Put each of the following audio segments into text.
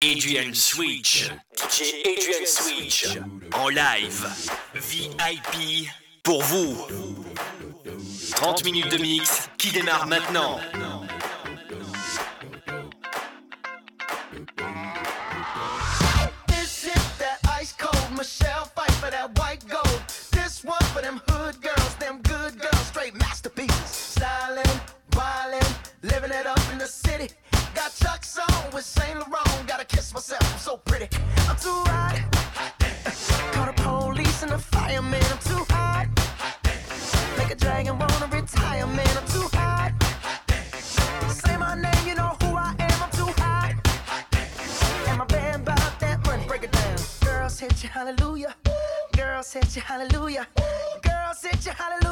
Adrian Switch. DJ Adrian Switch. En live. VIP. Pour vous. 30 minutes de mix qui démarre maintenant. fire, man, I'm too hot. Make a dragon wanna retire, man, I'm too hot. Say my name, you know who I am, I'm too hot. And my band about that money, break it down. Girls hit you, hallelujah. Girls hit you, hallelujah. Girls hit you, hallelujah.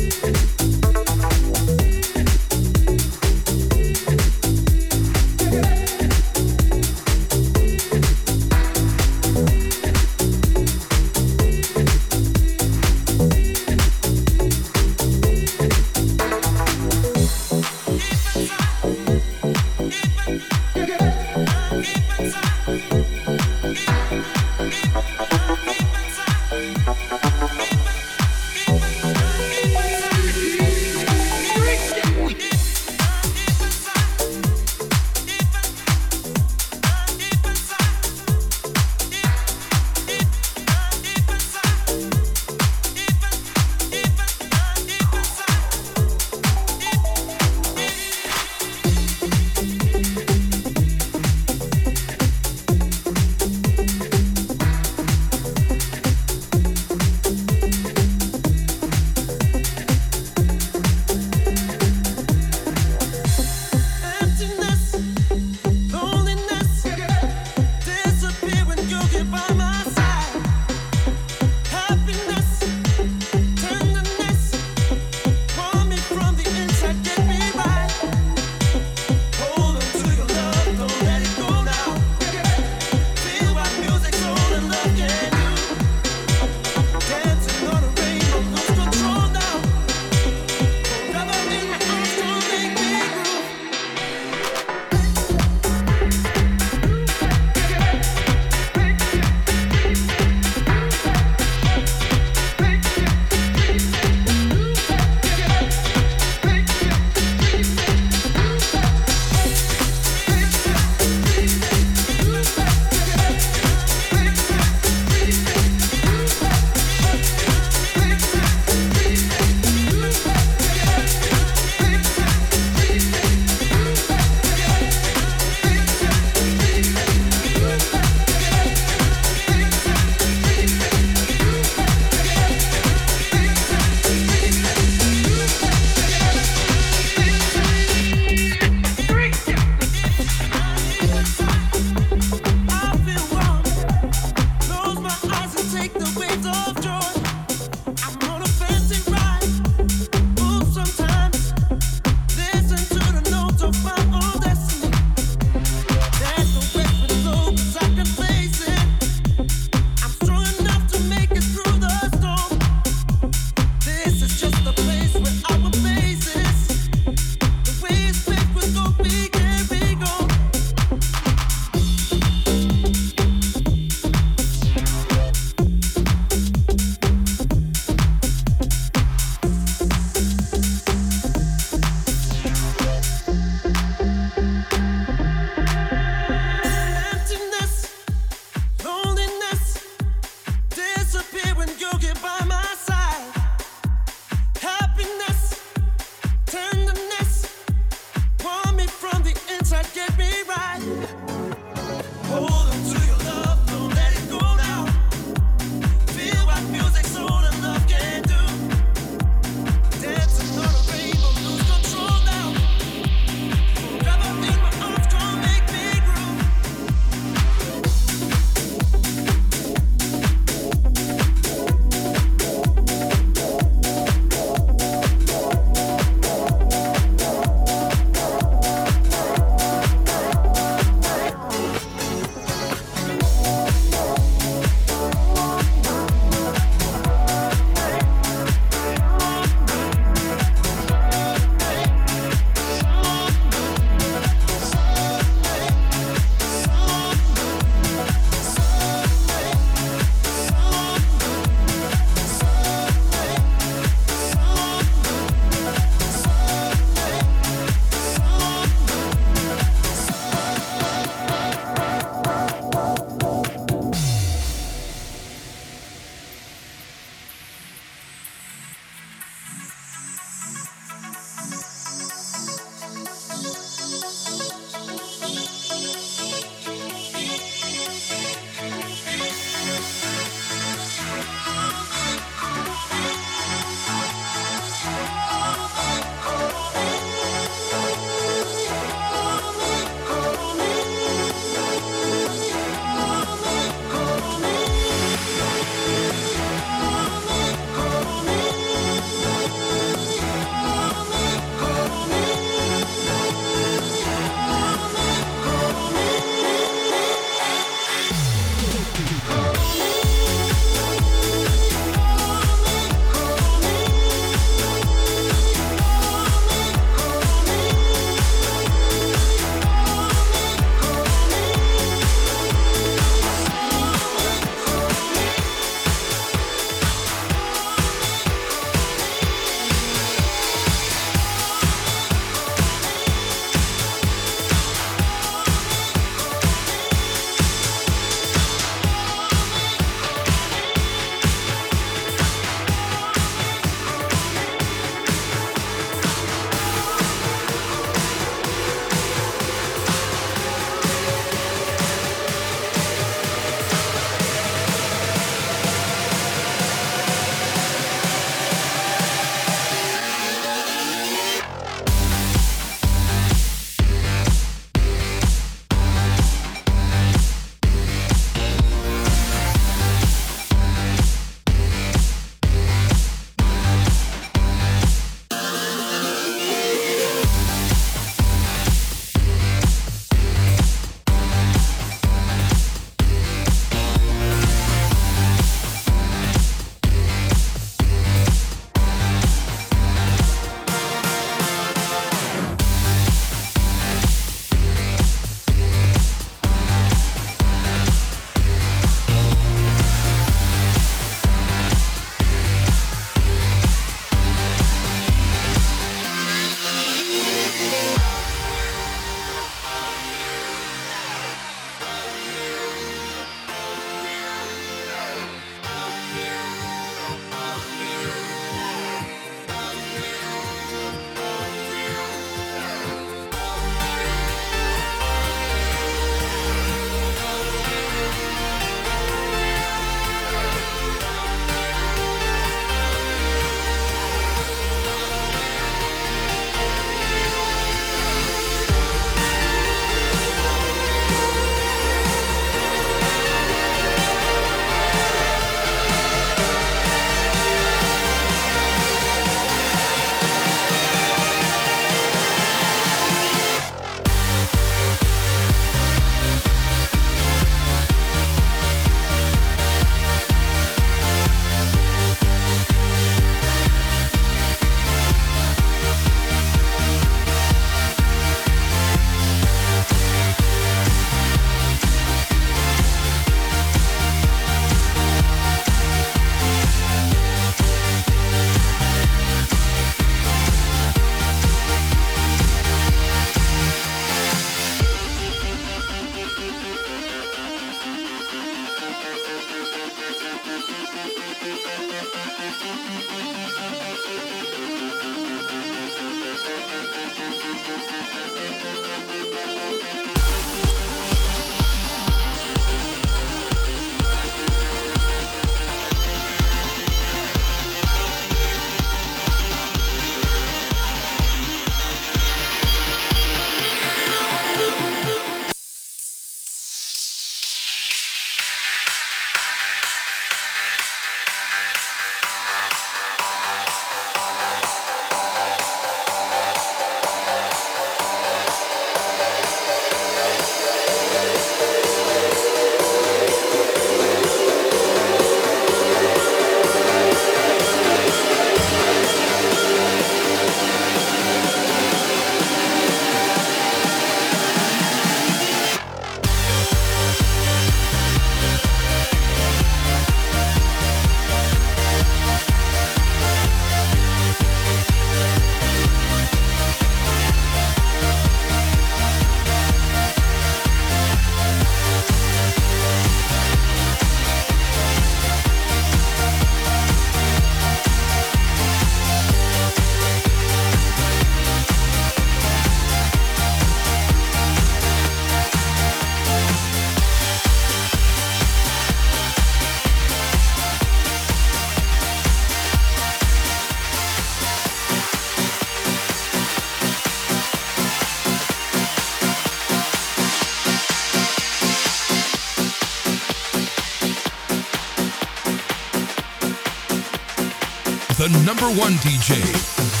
Number one DJ.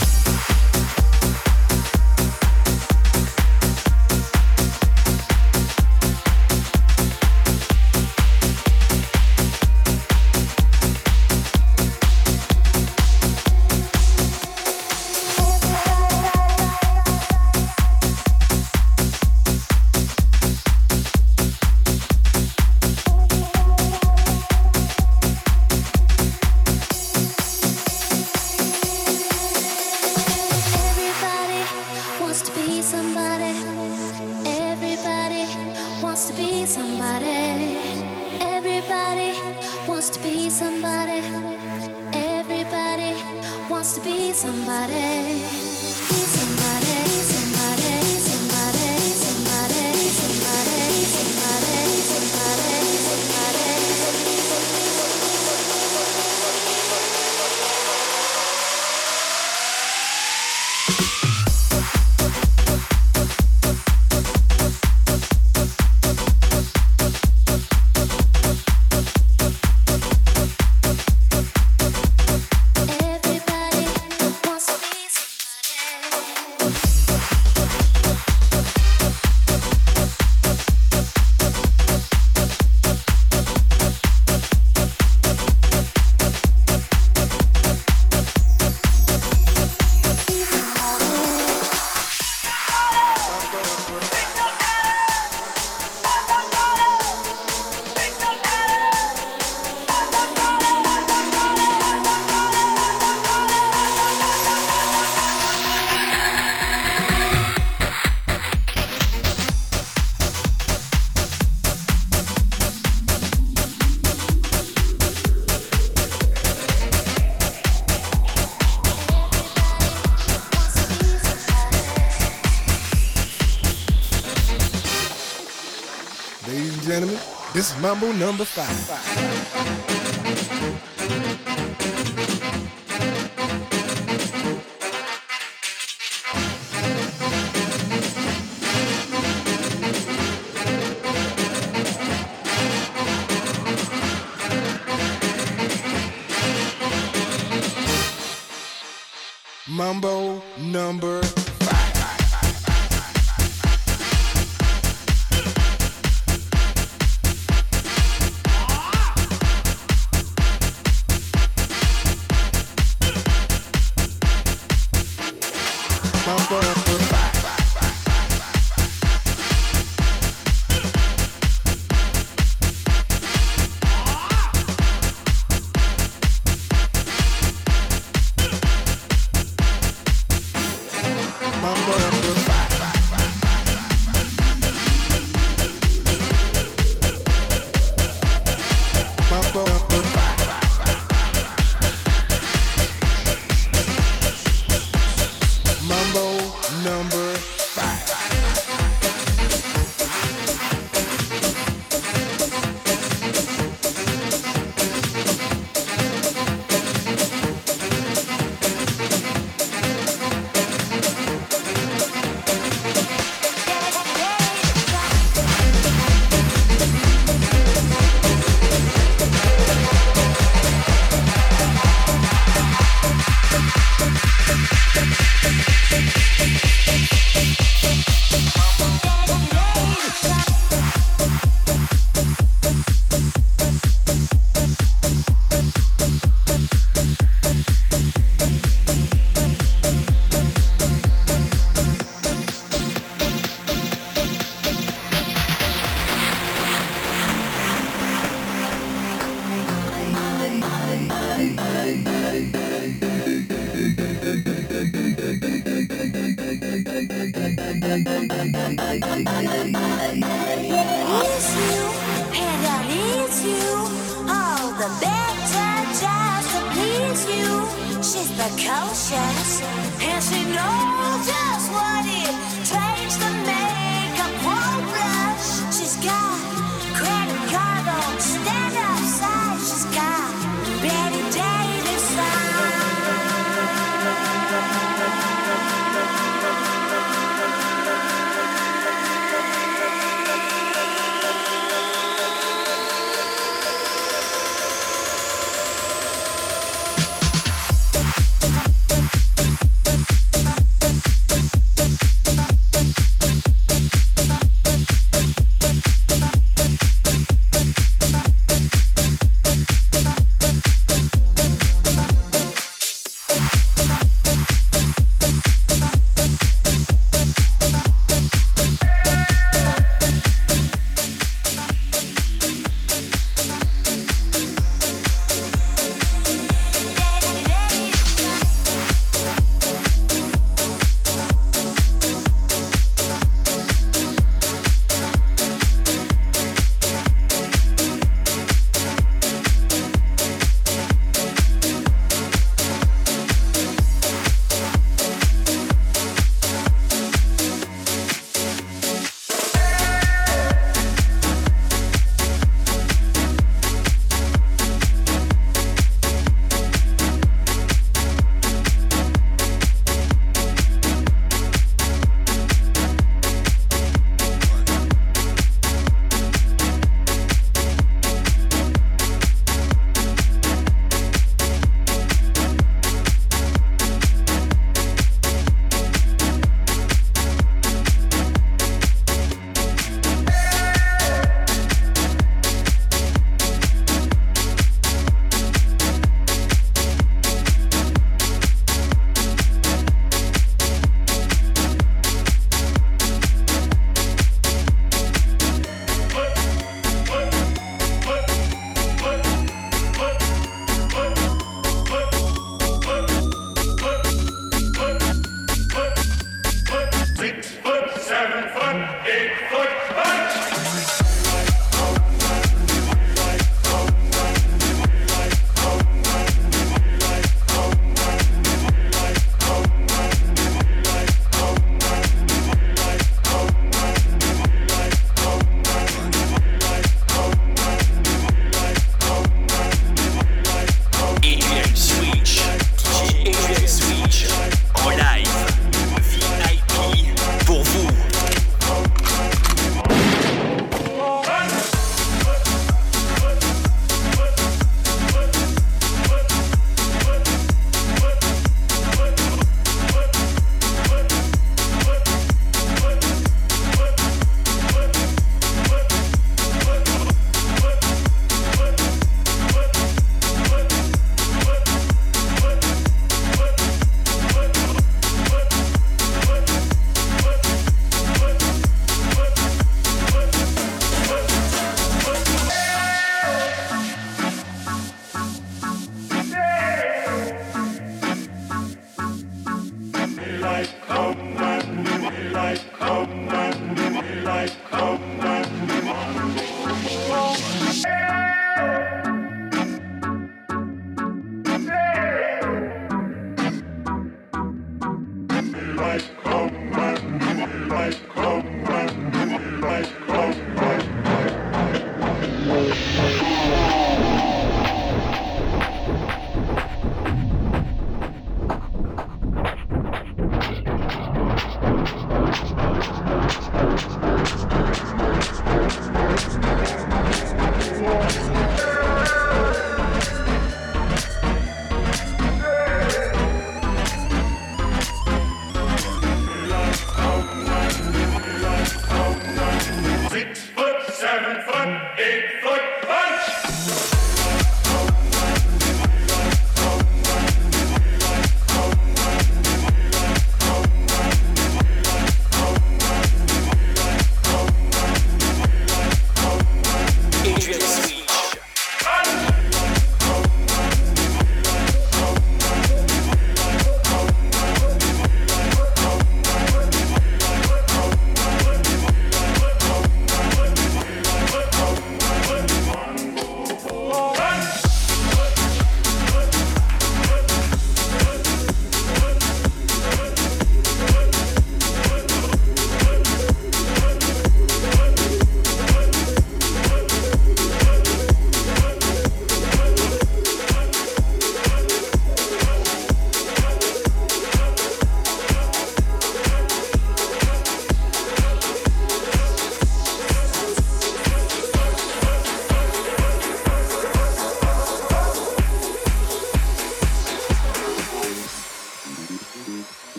Wants to be somebody. Everybody wants to be somebody. This is Mambo number five.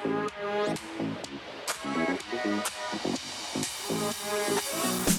Thank you.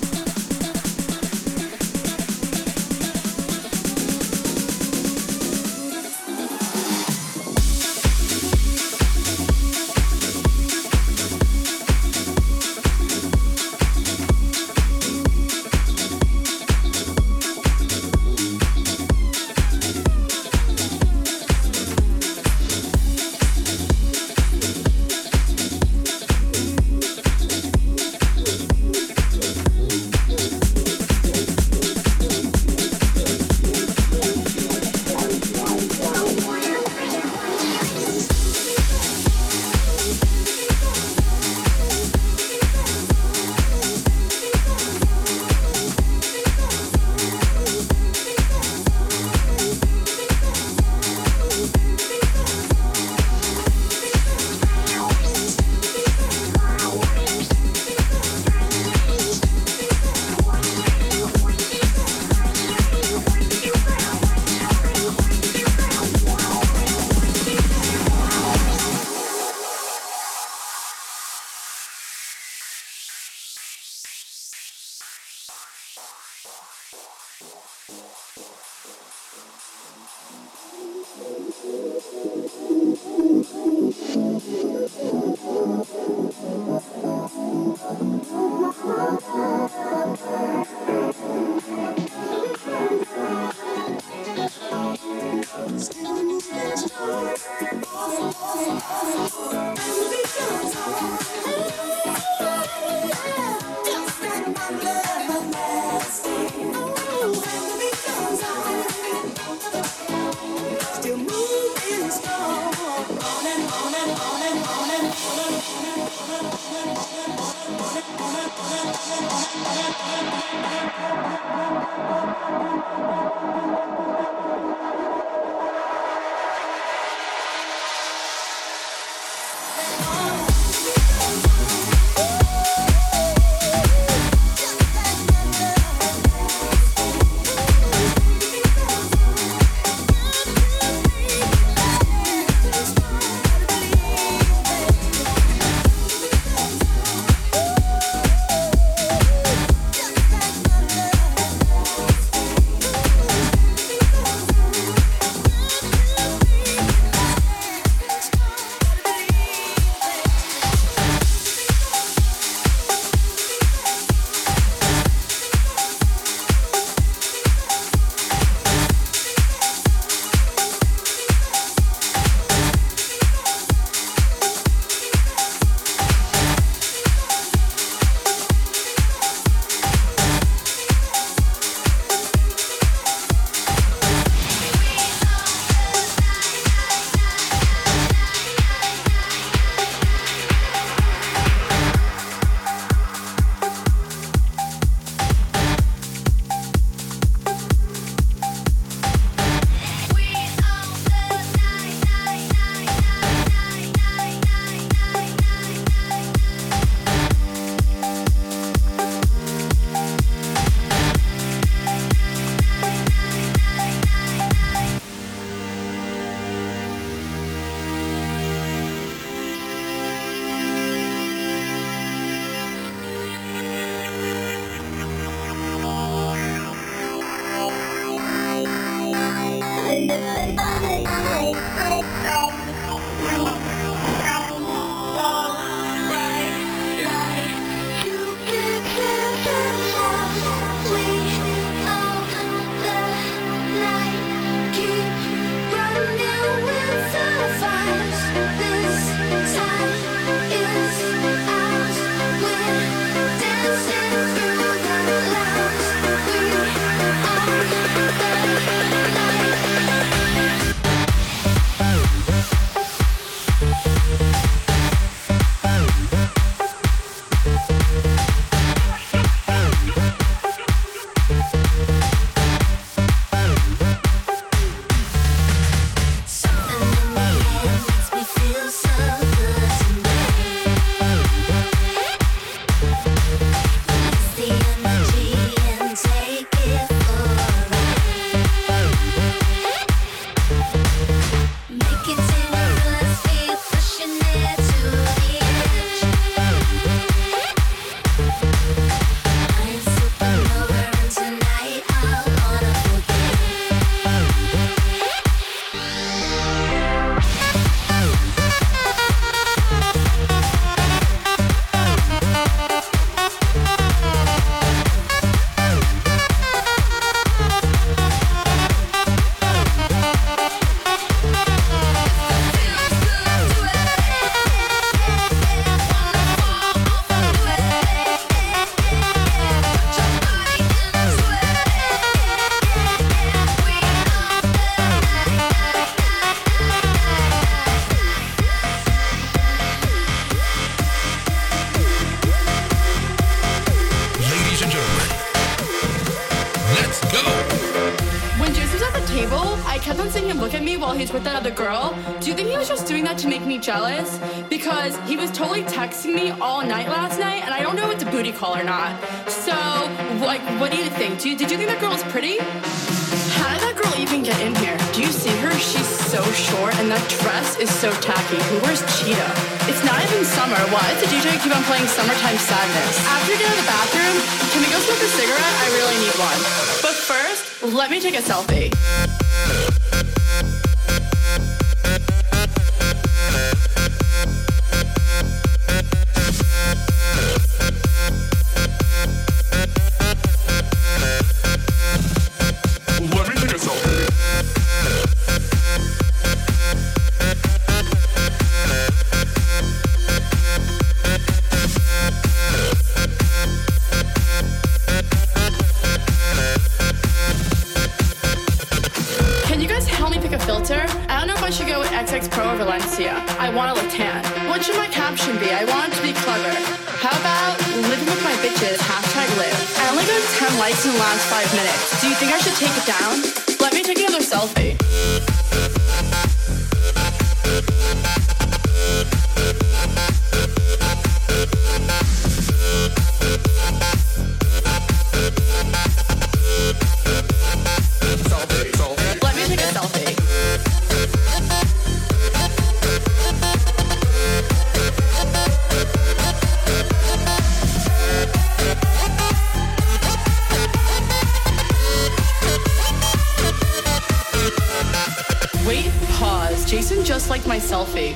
Or not. So, like, what do you think? Do you, did you think that girl was pretty? How did that girl even get in here? Do you see her? She's so short, and that dress is so tacky. Who wears cheetah? It's not even summer. Why does the DJ keep on playing Summertime Sadness? After you get out of the bathroom, can we go smoke a cigarette? I really need one. But first, let me take a selfie.